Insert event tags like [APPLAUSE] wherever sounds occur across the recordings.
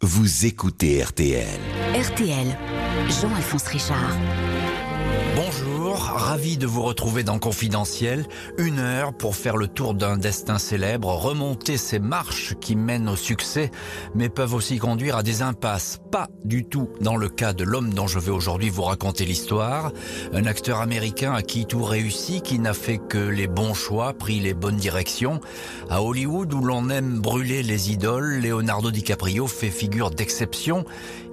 Vous écoutez RTL. RTL, Jean-Alphonse Richard. Bonjour, ravi de vous retrouver dans Confidentiel. Une heure pour faire le tour d'un destin célèbre, remonter ces marches qui mènent au succès, mais peuvent aussi conduire à des impasses. Pas du tout dans le cas de l'homme dont je vais aujourd'hui vous raconter l'histoire. Un acteur américain à qui tout réussit, qui n'a fait que les bons choix, pris les bonnes directions. À Hollywood, où l'on aime brûler les idoles, Leonardo DiCaprio fait figure d'exception.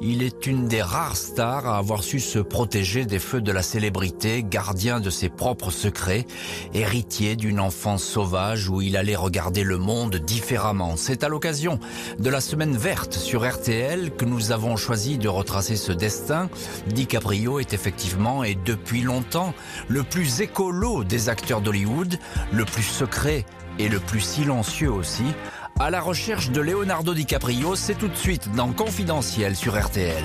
Il est une des rares stars à avoir su se protéger des feux de la célébrité, gardien de ses propres secrets, héritier d'une enfance sauvage où il allait regarder le monde différemment. C'est à l'occasion de la semaine verte sur RTL que nous avons choisi de retracer ce destin. DiCaprio est effectivement et depuis longtemps le plus écolo des acteurs d'Hollywood, le plus secret et le plus silencieux aussi. À la recherche de Leonardo DiCaprio, c'est tout de suite dans Confidentiel sur RTL.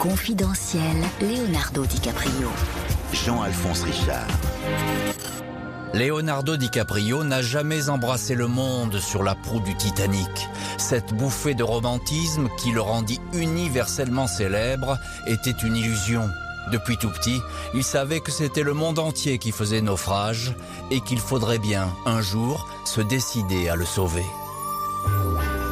Confidentiel, Leonardo DiCaprio. Jean-Alphonse Richard. Leonardo DiCaprio n'a jamais embrassé le monde sur la proue du Titanic. Cette bouffée de romantisme qui le rendit universellement célèbre était une illusion. Depuis tout petit, il savait que c'était le monde entier qui faisait naufrage et qu'il faudrait bien, un jour, se décider à le sauver.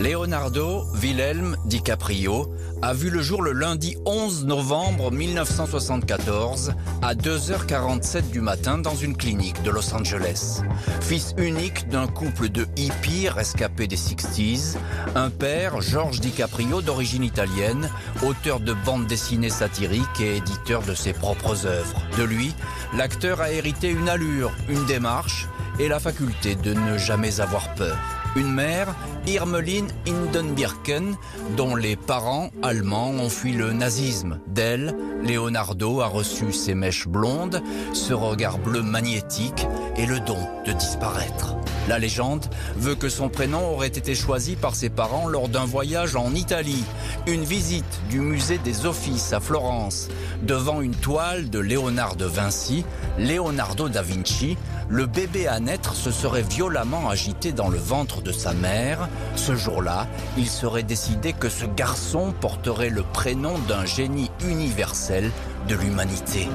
Leonardo Wilhelm DiCaprio a vu le jour le lundi 11 novembre 1974 à 2h47 du matin dans une clinique de Los Angeles. Fils unique d'un couple de hippies rescapés des 60s, un père, George DiCaprio, d'origine italienne, auteur de bandes dessinées satiriques et éditeur de ses propres œuvres. De lui, l'acteur a hérité une allure, une démarche et la faculté de ne jamais avoir peur. Une mère, Irmeline Hindenbirken, dont les parents allemands ont fui le nazisme. D'elle, Leonardo a reçu ses mèches blondes, ce regard bleu magnétique et le don de disparaître. La légende veut que son prénom aurait été choisi par ses parents lors d'un voyage en Italie, une visite du musée des Offices à Florence, devant une toile de Léonard de Vinci, Leonardo da Vinci, le bébé à naître se serait violemment agité dans le ventre de sa mère. Ce jour-là, il serait décidé que ce garçon porterait le prénom d'un génie universel de l'humanité.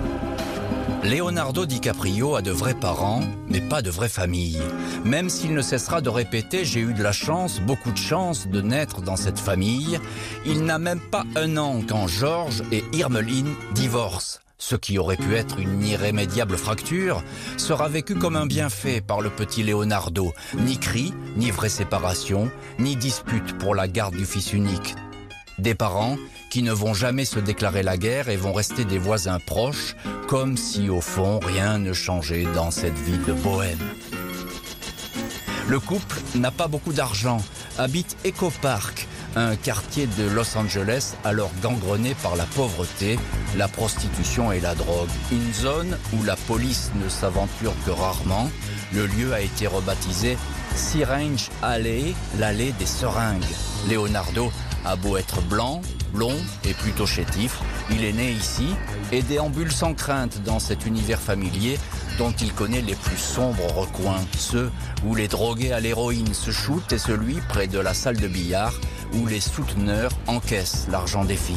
Leonardo DiCaprio a de vrais parents, mais pas de vraie famille. Même s'il ne cessera de répéter J'ai eu de la chance, beaucoup de chance de naître dans cette famille, il n'a même pas un an quand George et Irmeline divorcent. Ce qui aurait pu être une irrémédiable fracture sera vécu comme un bienfait par le petit Leonardo. Ni cri, ni vraie séparation, ni dispute pour la garde du fils unique. Des parents qui ne vont jamais se déclarer la guerre et vont rester des voisins proches, comme si au fond rien ne changeait dans cette vie de bohème. Le couple n'a pas beaucoup d'argent, habite Echo Park, un quartier de Los Angeles alors gangrené par la pauvreté, la prostitution et la drogue. Une zone où la police ne s'aventure que rarement. Le lieu a été rebaptisé Syringe Alley, l'allée des seringues. Leonardo a beau être blanc, blond et plutôt chétif, il est né ici et déambule sans crainte dans cet univers familier dont il connaît les plus sombres recoins, ceux où les drogués à l'héroïne se shootent et celui près de la salle de billard où les souteneurs encaissent l'argent des filles.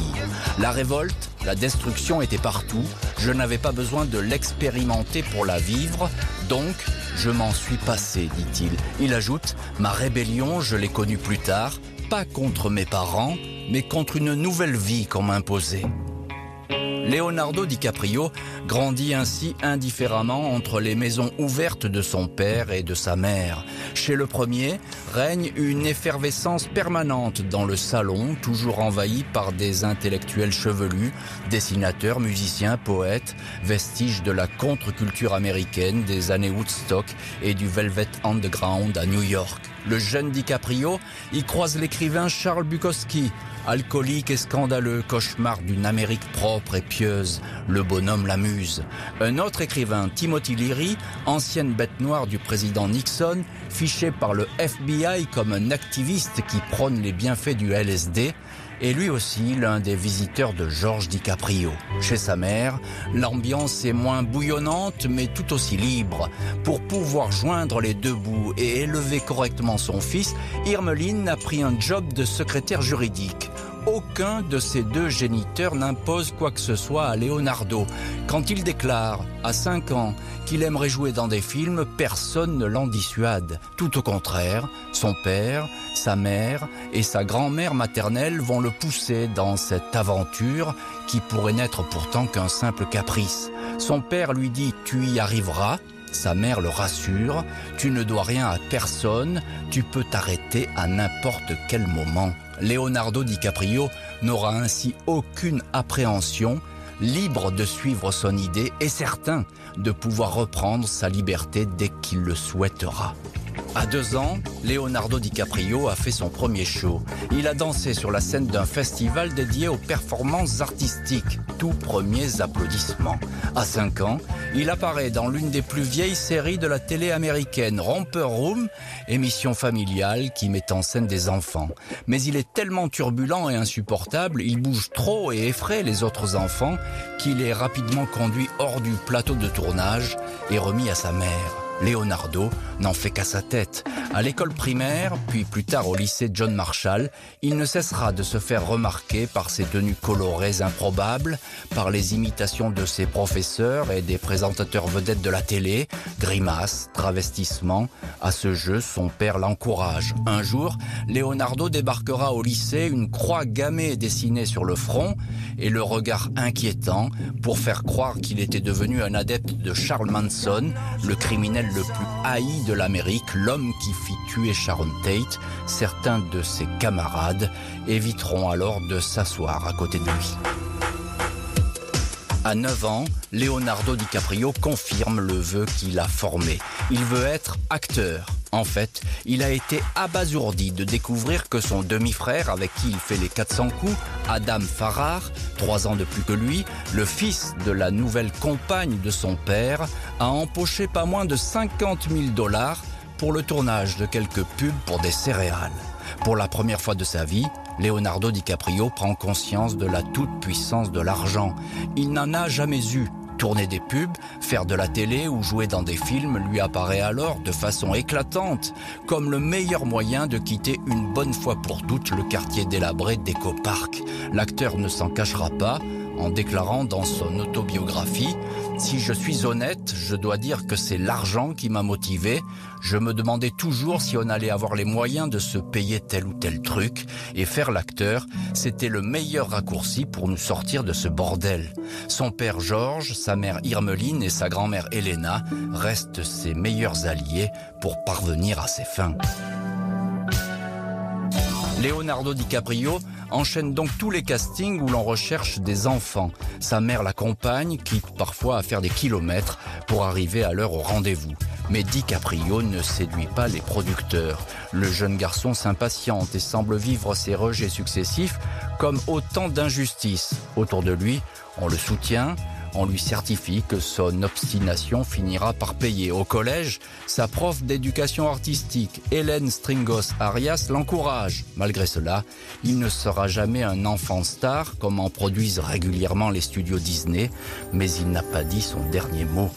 La révolte, la destruction était partout, je n'avais pas besoin de l'expérimenter pour la vivre, donc je m'en suis passé, dit-il. Il ajoute, ma rébellion, je l'ai connue plus tard, pas contre mes parents, mais contre une nouvelle vie qu'on m'imposait. Leonardo DiCaprio grandit ainsi indifféremment entre les maisons ouvertes de son père et de sa mère. Chez le premier règne une effervescence permanente dans le salon, toujours envahi par des intellectuels chevelus, dessinateurs, musiciens, poètes, vestiges de la contre-culture américaine des années Woodstock et du Velvet Underground à New York. Le jeune DiCaprio y croise l'écrivain Charles Bukowski, alcoolique et scandaleux, cauchemar d'une Amérique propre et pieuse. Le bonhomme l'amuse. Un autre écrivain, Timothy Leary, ancienne bête noire du président Nixon, fiché par le FBI comme un activiste qui prône les bienfaits du LSD, est lui aussi l'un des visiteurs de George DiCaprio. Chez sa mère, l'ambiance est moins bouillonnante mais tout aussi libre. Pour pouvoir joindre les deux bouts et élever correctement son fils, Irmeline a pris un job de secrétaire juridique aucun de ces deux géniteurs n'impose quoi que ce soit à Leonardo. Quand il déclare, à 5 ans, qu'il aimerait jouer dans des films, personne ne l'en dissuade. Tout au contraire, son père, sa mère et sa grand-mère maternelle vont le pousser dans cette aventure qui pourrait n'être pourtant qu'un simple caprice. Son père lui dit « tu y arriveras », sa mère le rassure, tu ne dois rien à personne, tu peux t'arrêter à n'importe quel moment. Leonardo DiCaprio n'aura ainsi aucune appréhension, libre de suivre son idée et certain de pouvoir reprendre sa liberté dès qu'il le souhaitera. À deux ans, Leonardo DiCaprio a fait son premier show. Il a dansé sur la scène d'un festival dédié aux performances artistiques. Tout premiers applaudissements. À cinq ans, il apparaît dans l'une des plus vieilles séries de la télé américaine, Romper Room, émission familiale qui met en scène des enfants. Mais il est tellement turbulent et insupportable, il bouge trop et effraie les autres enfants qu'il est rapidement conduit hors du plateau de tournage et remis à sa mère. Leonardo n'en fait qu'à sa tête. À l'école primaire, puis plus tard au lycée John Marshall, il ne cessera de se faire remarquer par ses tenues colorées improbables, par les imitations de ses professeurs et des présentateurs vedettes de la télé, grimaces, travestissements. À ce jeu, son père l'encourage. Un jour, Leonardo débarquera au lycée, une croix gammée dessinée sur le front et le regard inquiétant pour faire croire qu'il était devenu un adepte de Charles Manson, le criminel le plus haï de l'Amérique, l'homme qui fit tuer Sharon Tate. Certains de ses camarades éviteront alors de s'asseoir à côté de lui. À 9 ans, Leonardo DiCaprio confirme le vœu qu'il a formé. Il veut être acteur. En fait, il a été abasourdi de découvrir que son demi-frère, avec qui il fait les 400 coups, Adam Farrar, trois ans de plus que lui, le fils de la nouvelle compagne de son père, a empoché pas moins de 50 000 dollars pour le tournage de quelques pubs pour des céréales. Pour la première fois de sa vie, Leonardo DiCaprio prend conscience de la toute-puissance de l'argent. Il n'en a jamais eu. Tourner des pubs, faire de la télé ou jouer dans des films lui apparaît alors de façon éclatante comme le meilleur moyen de quitter une bonne fois pour toutes le quartier délabré d'Eco Park. L'acteur ne s'en cachera pas en déclarant dans son autobiographie Si je suis honnête, je dois dire que c'est l'argent qui m'a motivé. Je me demandais toujours si on allait avoir les moyens de se payer tel ou tel truc et faire l'acteur, c'était le meilleur raccourci pour nous sortir de ce bordel. Son père Georges, sa mère Irmeline et sa grand-mère Elena restent ses meilleurs alliés pour parvenir à ses fins. Leonardo DiCaprio enchaîne donc tous les castings où l'on recherche des enfants. Sa mère l'accompagne, quitte parfois à faire des kilomètres pour arriver à l'heure au rendez-vous. Mais DiCaprio ne séduit pas les producteurs. Le jeune garçon s'impatiente et semble vivre ses rejets successifs comme autant d'injustices. Autour de lui, on le soutient, on lui certifie que son obstination finira par payer. Au collège, sa prof d'éducation artistique, Hélène Stringos Arias, l'encourage. Malgré cela, il ne sera jamais un enfant star comme en produisent régulièrement les studios Disney, mais il n'a pas dit son dernier mot.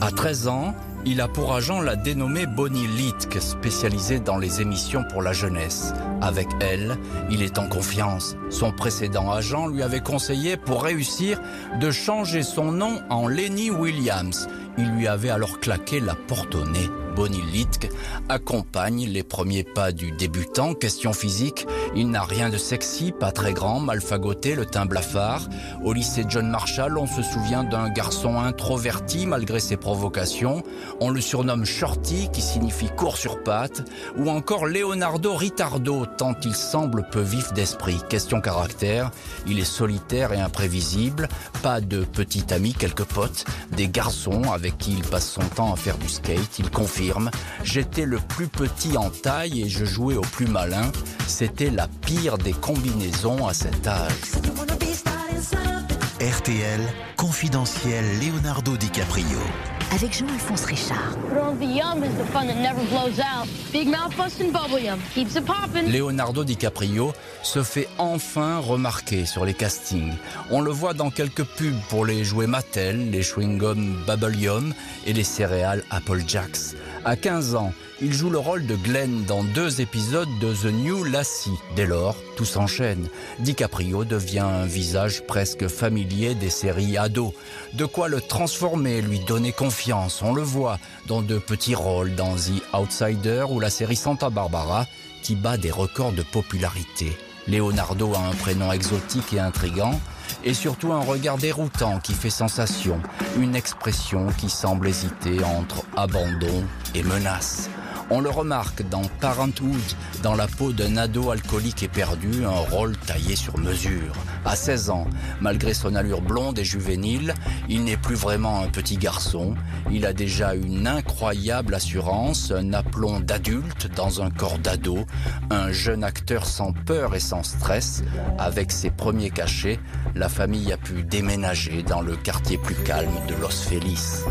À 13 ans, il a pour agent la dénommée Bonnie Litke, spécialisée dans les émissions pour la jeunesse. Avec elle, il est en confiance. Son précédent agent lui avait conseillé, pour réussir, de changer son nom en Lenny Williams. Il lui avait alors claqué la porte au nez. Bonnie Litke accompagne les premiers pas du débutant. Question physique, il n'a rien de sexy, pas très grand, mal fagoté, le teint blafard. Au lycée John Marshall, on se souvient d'un garçon introverti malgré ses provocations. On le surnomme Shorty, qui signifie court sur pattes, ou encore Leonardo Ritardo, tant il semble peu vif d'esprit. Question caractère, il est solitaire et imprévisible, pas de petit ami, quelques potes, des garçons avec qui il passe son temps à faire du skate, il j'étais le plus petit en taille et je jouais au plus malin, c'était la pire des combinaisons à cet âge. RTL, confidentiel Leonardo DiCaprio. Avec Jean-Alphonse Richard. Leonardo DiCaprio se fait enfin remarquer sur les castings. On le voit dans quelques pubs pour les jouets Mattel, les chewing-gums Bubble Yum et les céréales Apple Jacks. À 15 ans, il joue le rôle de Glenn dans deux épisodes de The New Lassie. Dès lors, tout s'enchaîne. DiCaprio devient un visage presque familier des séries ados. De quoi le transformer, lui donner confiance. On le voit dans de petits rôles dans The Outsider ou la série Santa Barbara qui bat des records de popularité. Leonardo a un prénom exotique et intrigant, et surtout un regard déroutant qui fait sensation, une expression qui semble hésiter entre abandon et menace. On le remarque dans Parenthood, dans la peau d'un ado alcoolique et perdu, un rôle taillé sur mesure. À 16 ans, malgré son allure blonde et juvénile, il n'est plus vraiment un petit garçon. Il a déjà une incroyable assurance, un aplomb d'adulte dans un corps d'ado, un jeune acteur sans peur et sans stress. Avec ses premiers cachets, la famille a pu déménager dans le quartier plus calme de Los Feliz.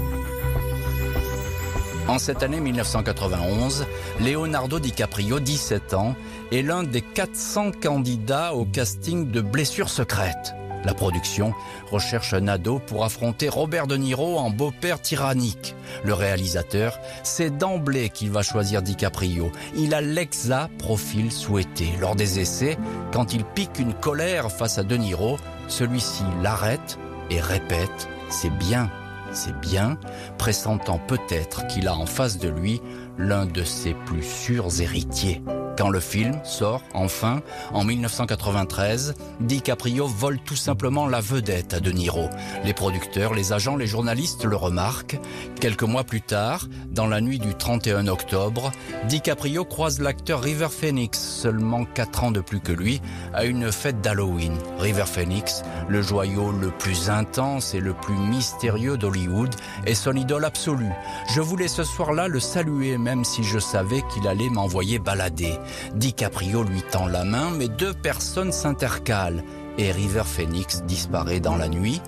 En cette année 1991, Leonardo DiCaprio, 17 ans, est l'un des 400 candidats au casting de Blessures secrètes. La production recherche un ado pour affronter Robert De Niro en beau-père tyrannique. Le réalisateur sait d'emblée qu'il va choisir DiCaprio. Il a l'exa profil souhaité. Lors des essais, quand il pique une colère face à De Niro, celui-ci l'arrête et répète « c'est bien » c'est bien, pressentant peut-être qu'il a en face de lui l'un de ses plus sûrs héritiers. Quand le film sort, enfin, en 1993, DiCaprio vole tout simplement la vedette à De Niro. Les producteurs, les agents, les journalistes le remarquent. Quelques mois plus tard, dans la nuit du 31 octobre, DiCaprio croise l'acteur River Phoenix, seulement 4 ans de plus que lui, à une fête d'Halloween. River Phoenix, le joyau le plus intense et le plus mystérieux d'Hollywood, est son idole absolue. Je voulais ce soir-là le saluer même si je savais qu'il allait m'envoyer balader. DiCaprio lui tend la main, mais deux personnes s'intercalent et River Phoenix disparaît dans la nuit.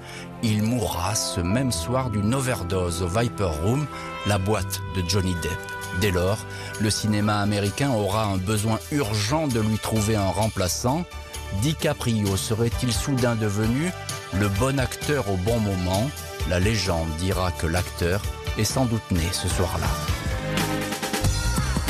Il mourra ce même soir d'une overdose au Viper Room, la boîte de Johnny Depp. Dès lors, le cinéma américain aura un besoin urgent de lui trouver un remplaçant. DiCaprio serait-il soudain devenu le bon acteur au bon moment? La légende dira que l'acteur est sans doute né ce soir-là.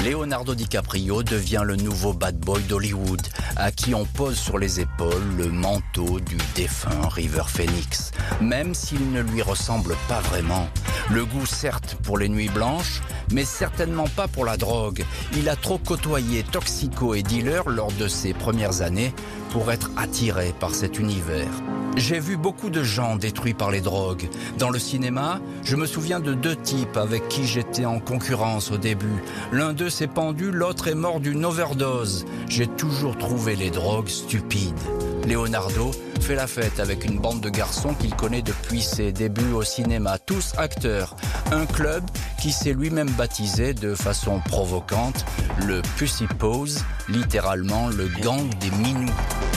Leonardo DiCaprio devient le nouveau bad boy d'Hollywood, à qui on pose sur les épaules le manteau du défunt River Phoenix, même s'il ne lui ressemble pas vraiment. Le goût certes pour les nuits blanches, mais certainement pas pour la drogue. Il a trop côtoyé toxico et dealer lors de ses premières années pour être attiré par cet univers. J'ai vu beaucoup de gens détruits par les drogues. Dans le cinéma, je me souviens de deux types avec qui j'étais en concurrence au début. L'un d'eux s'est pendu, l'autre est mort d'une overdose. J'ai toujours trouvé les drogues stupides. Leonardo fait la fête avec une bande de garçons qu'il connaît depuis ses débuts au cinéma, tous acteurs. Un club qui s'est lui-même baptisé de façon provocante le Pussy Pose, littéralement le gang des minous.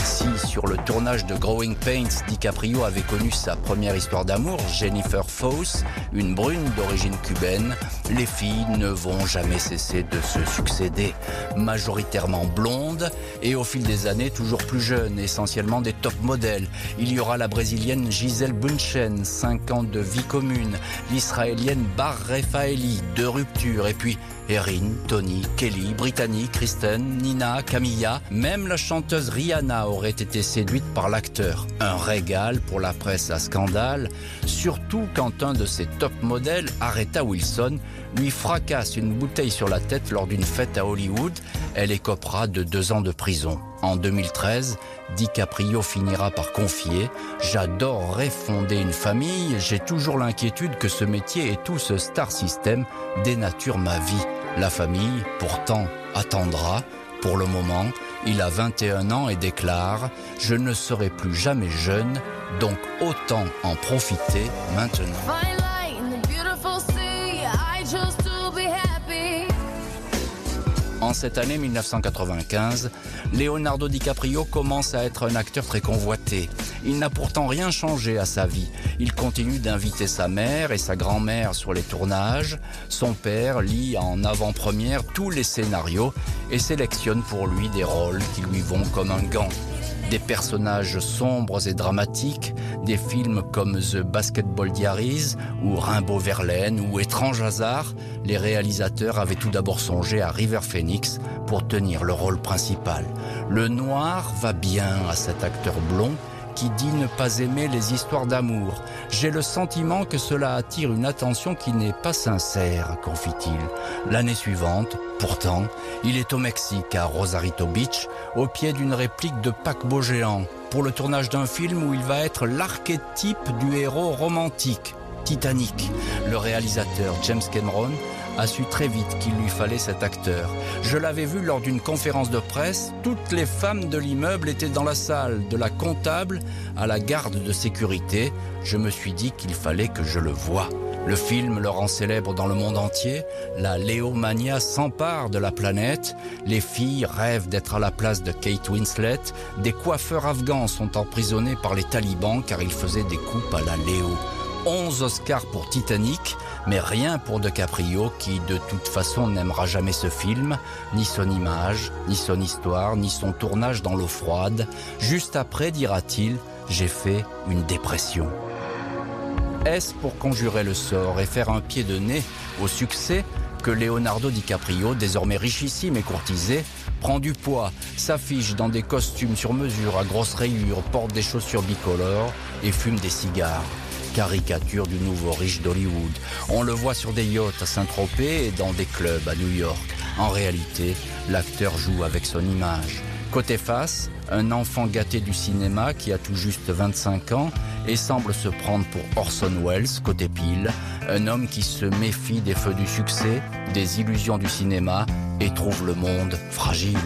Si sur le tournage de Growing Pains, DiCaprio avait connu sa première histoire d'amour, Jennifer Fosse, une brune d'origine cubaine, les filles ne vont jamais cesser de se succéder. Majoritairement blondes et au fil des années toujours plus jeunes, essentiellement des top modèles. Il y aura la brésilienne Gisèle Bunchen, 5 ans de vie commune, l'israélienne Bar Refaeli, deux ruptures, et puis Erin, Tony, Kelly, Brittany, Kristen, Nina, Camilla, même la chanteuse Rihanna aurait été séduite par l'acteur. Un régal pour la presse à scandale, surtout quand un de ses top modèles, Aretha Wilson, lui fracasse une bouteille sur la tête lors d'une fête à Hollywood. Elle écopera de deux ans de prison. En 2013, DiCaprio finira par confier J'adorerais fonder une famille, j'ai toujours l'inquiétude que ce métier et tout ce star system dénaturent ma vie. La famille, pourtant, attendra. Pour le moment, il a 21 ans et déclare Je ne serai plus jamais jeune, donc autant en profiter maintenant. En cette année 1995, Leonardo DiCaprio commence à être un acteur très convoité. Il n'a pourtant rien changé à sa vie. Il continue d'inviter sa mère et sa grand-mère sur les tournages. Son père lit en avant-première tous les scénarios et sélectionne pour lui des rôles qui lui vont comme un gant. Des personnages sombres et dramatiques, des films comme The Basketball Diaries ou Rimbaud Verlaine ou Étrange hasard, les réalisateurs avaient tout d'abord songé à River Phoenix pour tenir le rôle principal. Le noir va bien à cet acteur blond qui dit ne pas aimer les histoires d'amour. J'ai le sentiment que cela attire une attention qui n'est pas sincère, confie-t-il. L'année suivante, pourtant, il est au Mexique, à Rosarito Beach, au pied d'une réplique de paquebot géant, pour le tournage d'un film où il va être l'archétype du héros romantique, Titanic. Le réalisateur James Cameron a su très vite qu'il lui fallait cet acteur. Je l'avais vu lors d'une conférence de presse, toutes les femmes de l'immeuble étaient dans la salle, de la comptable à la garde de sécurité. Je me suis dit qu'il fallait que je le voie. Le film le rend célèbre dans le monde entier, la Léomania s'empare de la planète, les filles rêvent d'être à la place de Kate Winslet, des coiffeurs afghans sont emprisonnés par les talibans car ils faisaient des coupes à la Léo. 11 Oscars pour Titanic, mais rien pour DiCaprio qui de toute façon n'aimera jamais ce film, ni son image, ni son histoire, ni son tournage dans l'eau froide. Juste après, dira-t-il, j'ai fait une dépression. Est-ce pour conjurer le sort et faire un pied de nez au succès que Leonardo DiCaprio, désormais richissime et courtisé, prend du poids, s'affiche dans des costumes sur mesure à grosses rayures, porte des chaussures bicolores et fume des cigares caricature du nouveau riche d'Hollywood. On le voit sur des yachts à Saint-Tropez et dans des clubs à New York. En réalité, l'acteur joue avec son image. Côté face, un enfant gâté du cinéma qui a tout juste 25 ans et semble se prendre pour Orson Welles, côté pile, un homme qui se méfie des feux du succès, des illusions du cinéma et trouve le monde fragile.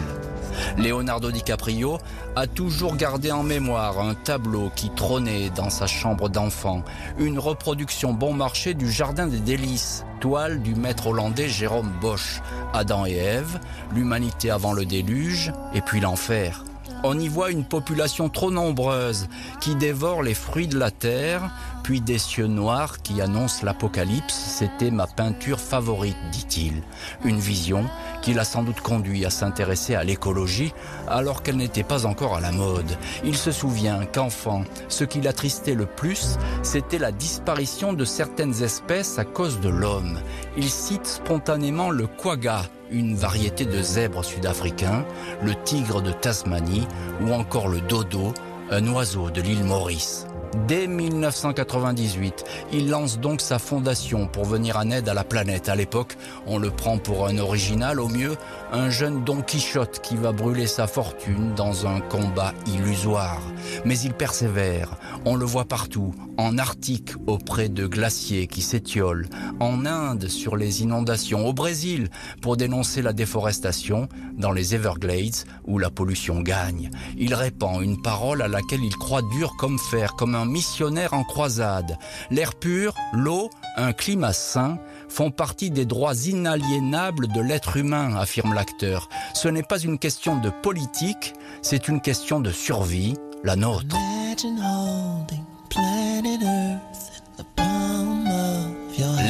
Leonardo DiCaprio a toujours gardé en mémoire un tableau qui trônait dans sa chambre d'enfant, une reproduction bon marché du Jardin des Délices, toile du maître hollandais Jérôme Bosch, Adam et Ève, l'humanité avant le déluge, et puis l'enfer. On y voit une population trop nombreuse qui dévore les fruits de la terre, puis des cieux noirs qui annoncent l'apocalypse. C'était ma peinture favorite, dit-il. Une vision qui l'a sans doute conduit à s'intéresser à l'écologie alors qu'elle n'était pas encore à la mode. Il se souvient qu'enfant, ce qui l'attristait le plus, c'était la disparition de certaines espèces à cause de l'homme. Il cite spontanément le quagga, une variété de zèbre sud-africain, le tigre de Tasmanie ou encore le dodo, un oiseau de l'île Maurice. Dès 1998, il lance donc sa fondation pour venir en aide à la planète. À l'époque, on le prend pour un original, au mieux un jeune Don Quichotte qui va brûler sa fortune dans un combat illusoire. Mais il persévère, on le voit partout, en Arctique auprès de glaciers qui s'étiolent, en Inde sur les inondations, au Brésil pour dénoncer la déforestation, dans les Everglades où la pollution gagne. Il répand une parole à laquelle il croit dur comme fer, comme un missionnaire en croisade. L'air pur, l'eau, un climat sain font partie des droits inaliénables de l'être humain, affirme l'acteur. Ce n'est pas une question de politique, c'est une question de survie, la nôtre.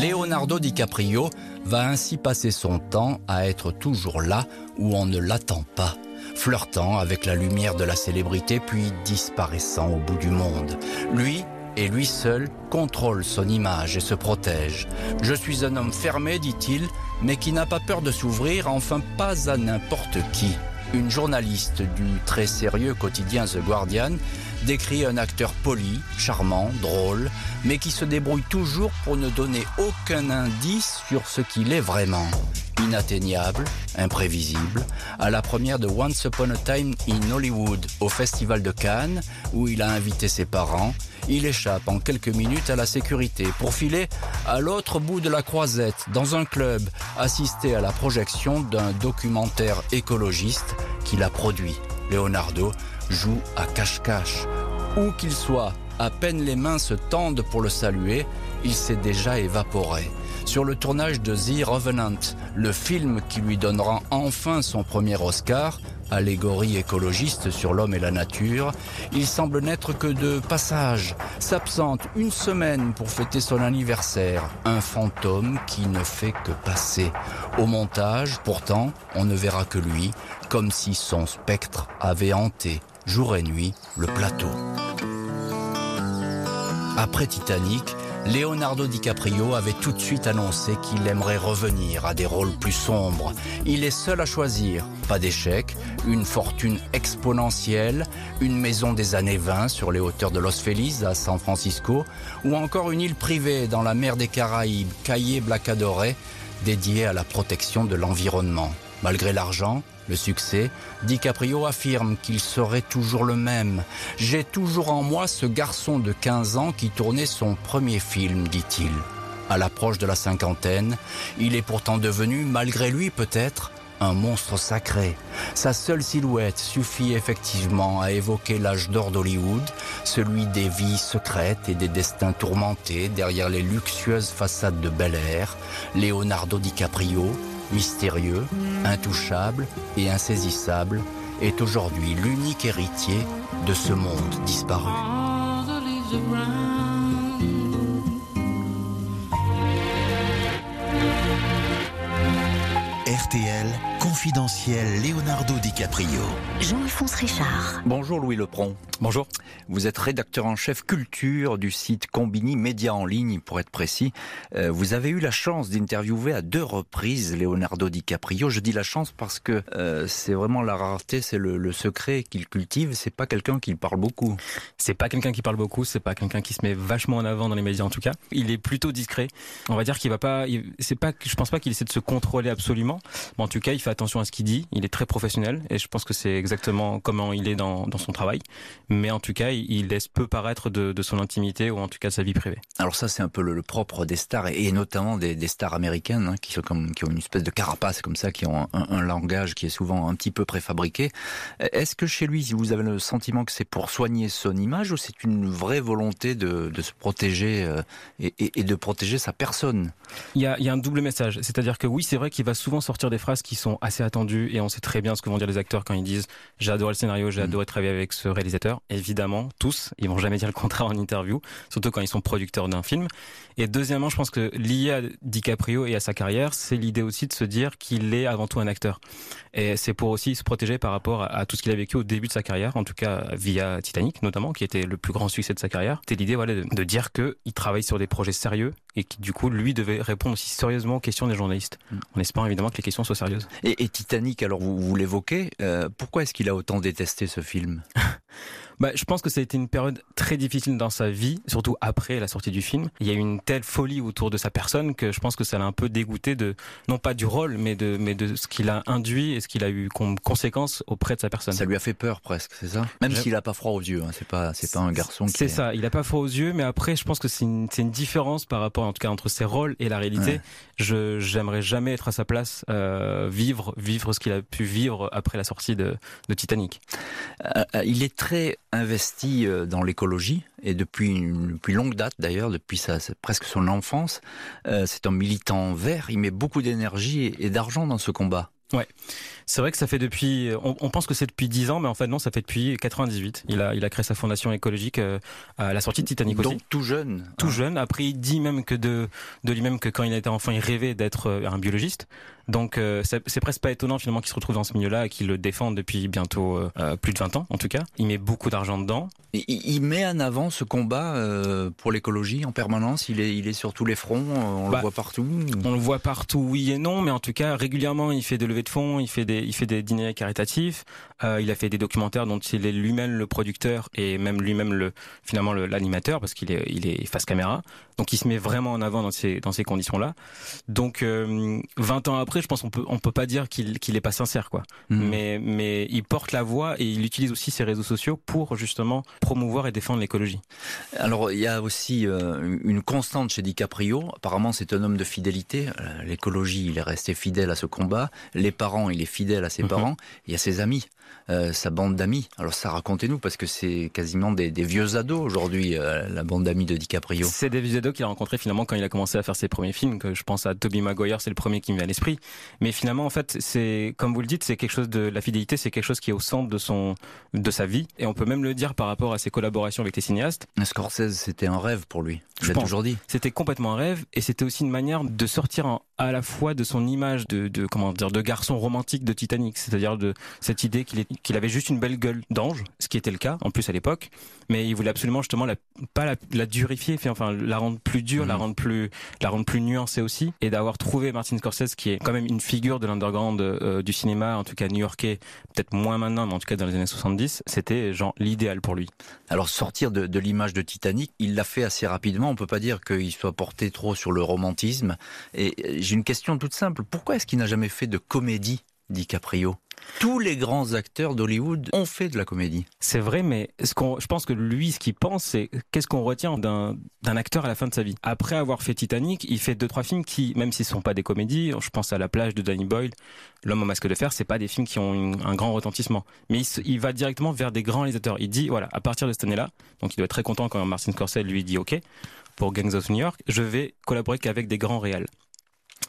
Leonardo DiCaprio va ainsi passer son temps à être toujours là où on ne l'attend pas, flirtant avec la lumière de la célébrité puis disparaissant au bout du monde. Lui, et lui seul contrôle son image et se protège. Je suis un homme fermé, dit-il, mais qui n'a pas peur de s'ouvrir, enfin pas à n'importe qui. Une journaliste du très sérieux quotidien The Guardian décrit un acteur poli, charmant, drôle, mais qui se débrouille toujours pour ne donner aucun indice sur ce qu'il est vraiment. Inatteignable, imprévisible, à la première de Once Upon a Time in Hollywood au Festival de Cannes, où il a invité ses parents, il échappe en quelques minutes à la sécurité pour filer à l'autre bout de la croisette, dans un club, assister à la projection d'un documentaire écologiste qu'il a produit. Leonardo joue à cache-cache. Où qu'il soit, à peine les mains se tendent pour le saluer, il s'est déjà évaporé. sur le tournage de The Revenant, le film qui lui donnera enfin son premier Oscar, allégorie écologiste sur l'homme et la nature, il semble n'être que de passage, s'absente une semaine pour fêter son anniversaire, un fantôme qui ne fait que passer. Au montage, pourtant, on ne verra que lui, comme si son spectre avait hanté, jour et nuit, le plateau. Après Titanic, Leonardo DiCaprio avait tout de suite annoncé qu'il aimerait revenir à des rôles plus sombres. Il est seul à choisir. Pas d'échec, une fortune exponentielle, une maison des années 20 sur les hauteurs de Los Feliz à San Francisco, ou encore une île privée dans la mer des Caraïbes, Caillé Blacadoré, dédiée à la protection de l'environnement. Malgré l'argent, le succès, DiCaprio affirme qu'il serait toujours le même. J'ai toujours en moi ce garçon de 15 ans qui tournait son premier film, dit-il. À l'approche de la cinquantaine, il est pourtant devenu, malgré lui peut-être, un monstre sacré. Sa seule silhouette suffit effectivement à évoquer l'âge d'or d'Hollywood, celui des vies secrètes et des destins tourmentés derrière les luxueuses façades de Bel Air. Leonardo DiCaprio, mystérieux, intouchable et insaisissable, est aujourd'hui l'unique héritier de ce monde disparu. RTL, confidentiel Leonardo DiCaprio. Jean-Alphonse Richard. Bonjour Louis Lepron. Bonjour. Vous êtes rédacteur en chef culture du site Combini Média en ligne, pour être précis. Euh, vous avez eu la chance d'interviewer à deux reprises Leonardo DiCaprio. Je dis la chance parce que euh, c'est vraiment la rareté, c'est le, le, secret qu'il cultive. C'est pas quelqu'un qui parle beaucoup. C'est pas quelqu'un qui parle beaucoup. C'est pas quelqu'un qui se met vachement en avant dans les médias en tout cas. Il est plutôt discret. On va dire qu'il va pas. C'est pas. Je pense pas qu'il essaie de se contrôler absolument. Mais en tout cas, il fait attention à ce qu'il dit. Il est très professionnel et je pense que c'est exactement comment il est dans, dans son travail mais en tout cas, il laisse peu paraître de, de, son intimité ou en tout cas de sa vie privée. Alors ça, c'est un peu le, le, propre des stars et, notamment des, des stars américaines hein, qui sont comme qui ont une espèce de carapace comme ça, qui ont un, un, langage qui est souvent un petit peu préfabriqué. Est-ce que chez lui, vous avez le sentiment que c'est pour soigner son image ou c'est une vraie volonté de, de se protéger euh, et, et, et, de protéger sa personne? Il y, a, il y a un double message, c'est-à-dire que oui, c'est vrai qu'il va souvent sortir des phrases qui sont assez attendues et on sait très bien ce que vont dire les acteurs quand ils disent j'ai adoré le scénario, j'ai mmh. adoré travailler avec ce réalisateur évidemment, tous. Ils vont jamais [LAUGHS] dire le contraire en interview, surtout quand ils sont producteurs d'un film. Et deuxièmement, je pense que lié à DiCaprio et à sa carrière, c'est l'idée aussi de se dire qu'il est avant tout un acteur. Et c'est pour aussi se protéger par rapport à tout ce qu'il a vécu au début de sa carrière, en tout cas via Titanic notamment, qui était le plus grand succès de sa carrière. C'était l'idée voilà, de, de dire qu'il travaille sur des projets sérieux et qui du coup lui devait répondre aussi sérieusement aux questions des journalistes, mm. en espérant évidemment que les questions soient sérieuses. Et, et Titanic, alors vous, vous l'évoquez, euh, pourquoi est-ce qu'il a autant détesté ce film? [LAUGHS] bah, je pense que ça a été une période très difficile dans sa vie, surtout après la sortie du film. Il y a eu une telle folie autour de sa personne que je pense que ça l'a un peu dégoûté de, non pas du rôle, mais de, mais de ce qu'il a induit et ce qu'il a eu comme conséquence auprès de sa personne. Ça lui a fait peur presque, c'est ça? Même s'il a pas froid aux yeux, hein. c'est pas, c'est pas un garçon qui. C'est est... ça, il a pas froid aux yeux, mais après, je pense que c'est une, une différence par rapport, en tout cas, entre ses rôles et la réalité. Ouais. Je, j'aimerais jamais être à sa place, euh, vivre, vivre ce qu'il a pu vivre après la sortie de, de Titanic. Euh, il est très investi euh, dans l'écologie et depuis une depuis longue date d'ailleurs, depuis sa, presque son enfance. Euh, c'est un militant vert. Il met beaucoup d'énergie et, et d'argent dans ce combat. Ouais, c'est vrai que ça fait depuis. On, on pense que c'est depuis 10 ans, mais en fait non, ça fait depuis 98. Il a il a créé sa fondation écologique euh, à la sortie de Titanic Donc, aussi. tout jeune. Tout hein. jeune. Après, il dit même que de de lui-même que quand il était enfant, il rêvait d'être euh, un biologiste. Donc euh, c'est presque pas étonnant finalement qu'il se retrouve dans ce milieu-là et qu'il le défende depuis bientôt euh, plus de 20 ans en tout cas. Il met beaucoup d'argent dedans. Et il met en avant ce combat euh, pour l'écologie en permanence. Il est, il est sur tous les fronts. On bah, le voit partout. On le voit partout, oui et non, mais en tout cas régulièrement il fait des levées de fonds, il fait des, il fait des dîners caritatifs. Euh, il a fait des documentaires dont il est lui-même le producteur et même lui-même le finalement l'animateur parce qu'il est, il est face caméra. Donc il se met vraiment en avant dans ces dans ces conditions-là. Donc euh, 20 ans après je pense qu'on peut on peut pas dire qu'il qu'il est pas sincère quoi. Mhm. Mais mais il porte la voix et il utilise aussi ses réseaux sociaux pour justement promouvoir et défendre l'écologie. Alors, il y a aussi euh, une constante chez DiCaprio. Apparemment, c'est un homme de fidélité. Euh, L'écologie, il est resté fidèle à ce combat. Les parents, il est fidèle à ses Mhm. parents. Il y a ses amis, euh, sa bande d'amis. Alors, ça, racontez-nous, parce que c'est quasiment des, des vieux ados aujourd'hui, euh, la bande d'amis de DiCaprio. C'est David Zeddo qu'il a rencontré finalement quand il a commencé à faire ses premiers films. Que je pense à Toby Maguire, c'est le premier qui me vient à l'esprit. Mais finalement, en fait, c'est comme vous le dites, c'est quelque chose de la fidélité, c'est quelque chose qui est au centre de son de sa vie. Et on peut même le dire par rapport à ses collaborations avec les cinéastes. Scorsese, c'était un rêve pour lui. Je l'ai toujours dit. C'était complètement un rêve et c'était aussi une manière de sortir en- à la fois de son image de, de comment dire de garçon romantique de Titanic, c'est-à-dire de cette idée qu'il avait juste une belle gueule d'ange, ce qui était le cas en plus à l'époque, mais il voulait absolument justement la, pas la, la durifier, enfin la rendre plus dure, la Mhm. rendre plus la rendre plus nuancée aussi et d'avoir trouvé Martin Scorsese qui est quand même une figure de l'underground euh, du cinéma, en tout cas new-yorkais, peut-être moins maintenant, mais en tout cas dans les années 70, c'était genre l'idéal pour lui. Alors sortir de, de l'image de Titanic, il l'a fait assez rapidement. On peut pas dire qu'il soit porté trop sur le romantisme. Et une question toute simple. Pourquoi est-ce qu'il n'a jamais fait de comédie, DiCaprio Tous les grands acteurs d'Hollywood ont fait de la comédie. C'est vrai, mais ce je pense que lui, ce qu'il pense, c'est qu'est-ce qu'on retient d'un, acteur à la fin de sa vie? Après avoir fait Titanic, il fait deux trois films qui, même s'ils sont pas des comédies, je pense à La plage de Danny Boyle, L'homme au masque de fer, c'est pas des films qui ont un grand retentissement. Mais il va directement vers des grands réalisateurs. Il dit voilà, à partir de cette année-là, donc il doit être très content quand Martin Scorsese lui dit ok pour Gangs of New York, je vais collaborer qu'avec des grands réals.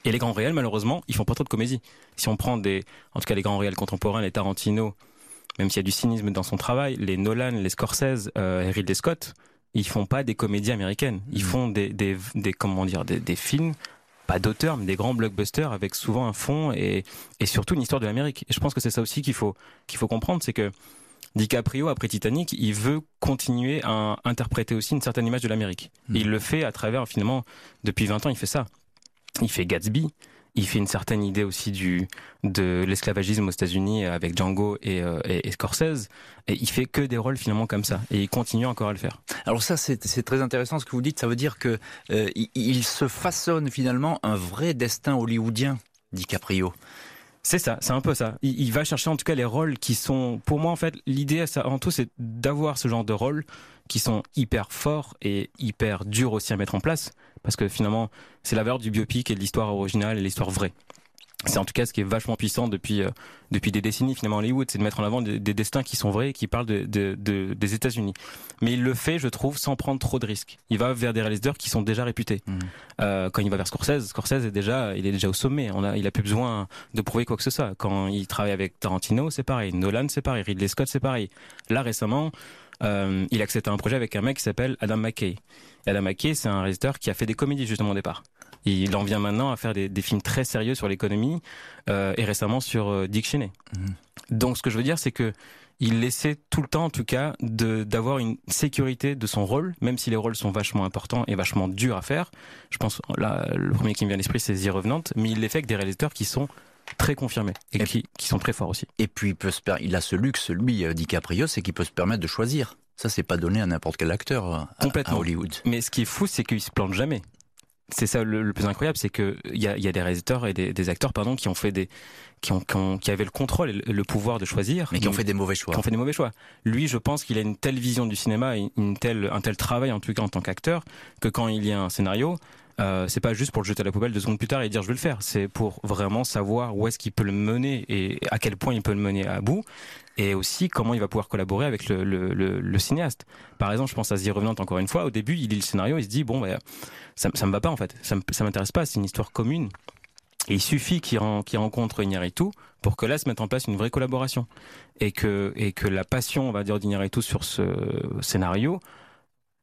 Et les grands réels, malheureusement, ils font pas trop de comédie. Si on prend des, en tout cas les grands réels contemporains, les Tarantino, même s'il y a du cynisme dans son travail, les Nolan, les Scorsese, euh, et Ridley Scott, ils font pas des comédies américaines. Ils Mhm. font des, des, des comment dire, des, des films, pas d'auteurs, mais des grands blockbusters avec souvent un fond et, et surtout une histoire de l'Amérique. Et je pense que c'est ça aussi qu'il faut, qu'il faut comprendre, c'est que DiCaprio, après Titanic, il veut continuer à interpréter aussi une certaine image de l'Amérique. Et il le fait à travers, finalement, depuis 20 ans, il fait ça. Il fait Gatsby, il fait une certaine idée aussi du de l'esclavagisme aux États-Unis avec Django et, euh, et, et Scorsese. Et il fait que des rôles finalement comme ça. Et il continue encore à le faire. Alors ça, c'est très intéressant ce que vous dites. Ça veut dire que euh, il, il se façonne finalement un vrai destin hollywoodien, DiCaprio. C'est ça, c'est un peu ça. Il, il va chercher en tout cas les rôles qui sont, pour moi en fait, l'idée avant tout, c'est d'avoir ce genre de rôles qui sont hyper forts et hyper durs aussi à mettre en place, parce que finalement, c'est la valeur du biopic et de l'histoire originale et l'histoire vraie. C'est en tout cas ce qui est vachement puissant depuis euh, depuis des décennies finalement à Hollywood, c'est de mettre en avant des, des destins qui sont vrais et qui parlent de, de, de- des États-Unis. Mais il le fait, je trouve, sans prendre trop de risques. Il va vers des réalisateurs qui sont déjà réputés. Mhm. Euh, quand il va vers Scorsese, Scorsese est déjà, il est déjà au sommet. On a, il a plus besoin de prouver quoi que ce soit. Quand il travaille avec Tarantino, c'est pareil. Nolan, c'est pareil. Ridley Scott, c'est pareil. Là récemment, euh, il accepte un projet avec un mec qui s'appelle Adam McKay. Et Adam McKay, c'est un réalisateur qui a fait des comédies justement au départ. Il en vient maintenant à faire des, des films très sérieux sur l'économie euh, et récemment sur euh, Dick Cheney. Mhm. Donc ce que je veux dire, c'est que il laissait tout le temps, en tout cas, d'avoir une sécurité de son rôle, même si les rôles sont vachement importants et vachement durs à faire. Je pense là, le premier qui me vient à l'esprit, c'est The Revenant, mais il les fait avec des réalisateurs qui sont très confirmés et, Et- qui, qui sont très forts aussi. Et puis il peut se il a ce luxe, lui, euh, DiCaprio, c'est qu'il peut se permettre de choisir. Ça, c'est pas donné à n'importe quel acteur euh, à- Complètement. à Hollywood. Mais ce qui est fou, c'est qu'il se plante jamais. C'est ça le, le plus incroyable, c'est que il y a, y a des réalisateurs et des, des acteurs pardon qui ont fait des qui ont, qui ont- qui avaient le contrôle et le, le pouvoir de choisir, Mais qui ont fait des mauvais choix. qui ont fait des mauvais choix. Lui, je pense qu'il a une telle vision du cinéma une telle, un tel travail, en tout cas en tant qu'acteur, que quand il y a un scénario, euh, c'est pas juste pour le jeter à la poubelle deux secondes plus tard et dire je vais le faire. C'est pour vraiment savoir où est-ce qu'il peut le mener et à quel point il peut le mener à bout. Et aussi comment il va pouvoir collaborer avec le, cinéaste. Par exemple, je pense à The Revenant encore une fois. Au début, il lit le scénario, il se dit bon, bah, ça, ça me va pas en fait. Ça, m'intéresse pas. C'est une histoire commune. Et il suffit qu'il qu'il rencontre Iñárritu pour que là se mette en place une vraie collaboration et que et que la passion, on va dire, d'Iñárritu sur ce scénario,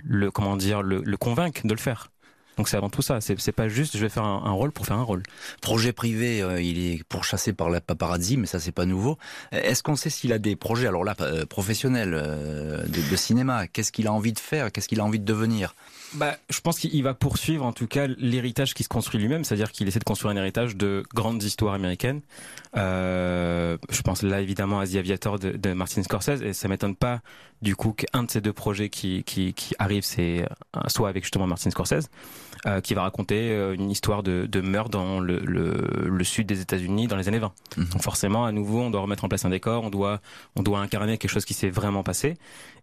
le comment dire, le, le convainque de le faire. Donc c'est avant tout ça. C'est pas juste je vais faire un, un rôle pour faire un rôle. Projet privé, euh, il est pourchassé par la paparazzi, mais ça c'est pas nouveau. Est-ce qu'on sait s'il a des projets, alors là, euh, professionnels, euh, de, de cinéma? Qu'est-ce qu'il a envie de faire? Qu'est-ce qu'il a envie de devenir? Bah, je pense qu'il va poursuivre en tout cas l'héritage qui se construit lui-même, c'est-à-dire qu'il essaie de construire un héritage de grandes histoires américaines. Euh, je pense là évidemment à The Aviator de, de Martin Scorsese et ça m'étonne pas du coup qu'un de ces deux projets qui qui, qui arrive c'est euh, soit avec justement Martin Scorsese qui va raconter une histoire de, de meurtre dans le, le, sud des États-Unis dans les années 20. Mhm. Donc forcément, à nouveau, on doit remettre en place un décor, on doit, on doit incarner quelque chose qui s'est vraiment passé.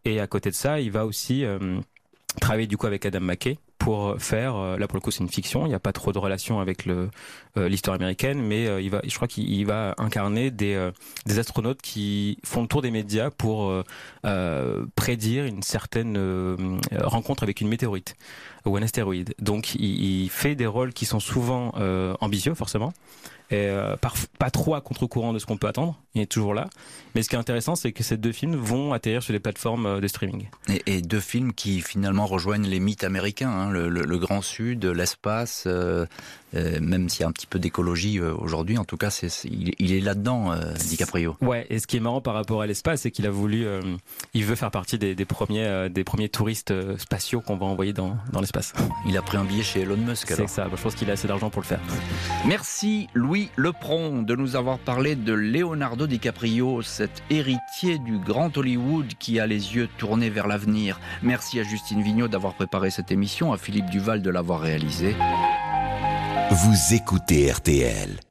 Et à côté de ça, il va aussi travailler du coup avec Adam McKay pour faire euh, là pour le coup c'est une fiction. Il n'y a pas trop de relation avec le euh, l'histoire américaine mais euh, il va je crois qu'il va incarner des des astronautes qui font le tour des médias pour prédire une certaine rencontre avec une météorite ou un astéroïde. Donc il, il, fait des rôles qui sont souvent ambitieux forcément et euh, pas trop à contre-courant de ce qu'on peut attendre. Il est toujours là. Mais ce qui est intéressant, c'est que ces deux films vont atterrir sur les plateformes euh, de streaming. Et, deux films qui finalement rejoignent les mythes américains, hein, le, Grand Sud, l'espace, euh, même s'il y a un petit peu d'écologie euh, aujourd'hui, en tout cas, c'est, il, est là-dedans, euh, DiCaprio. Ouais, et ce qui est marrant par rapport à l'espace, c'est qu'il a voulu, il veut faire partie des, premiers, des premiers touristes spatiaux qu'on va envoyer dans, dans l'espace. Il a pris un billet chez Elon Musk. C'est ça, je pense qu'il a assez d'argent pour le faire. Merci Louis Lepron de nous avoir parlé de Leonardo DiCaprio, cet héritier du grand Hollywood qui a les yeux tournés vers l'avenir. Merci à Justine Vignot d'avoir préparé cette émission, à Philippe Duval de l'avoir réalisée. Vous écoutez RTL.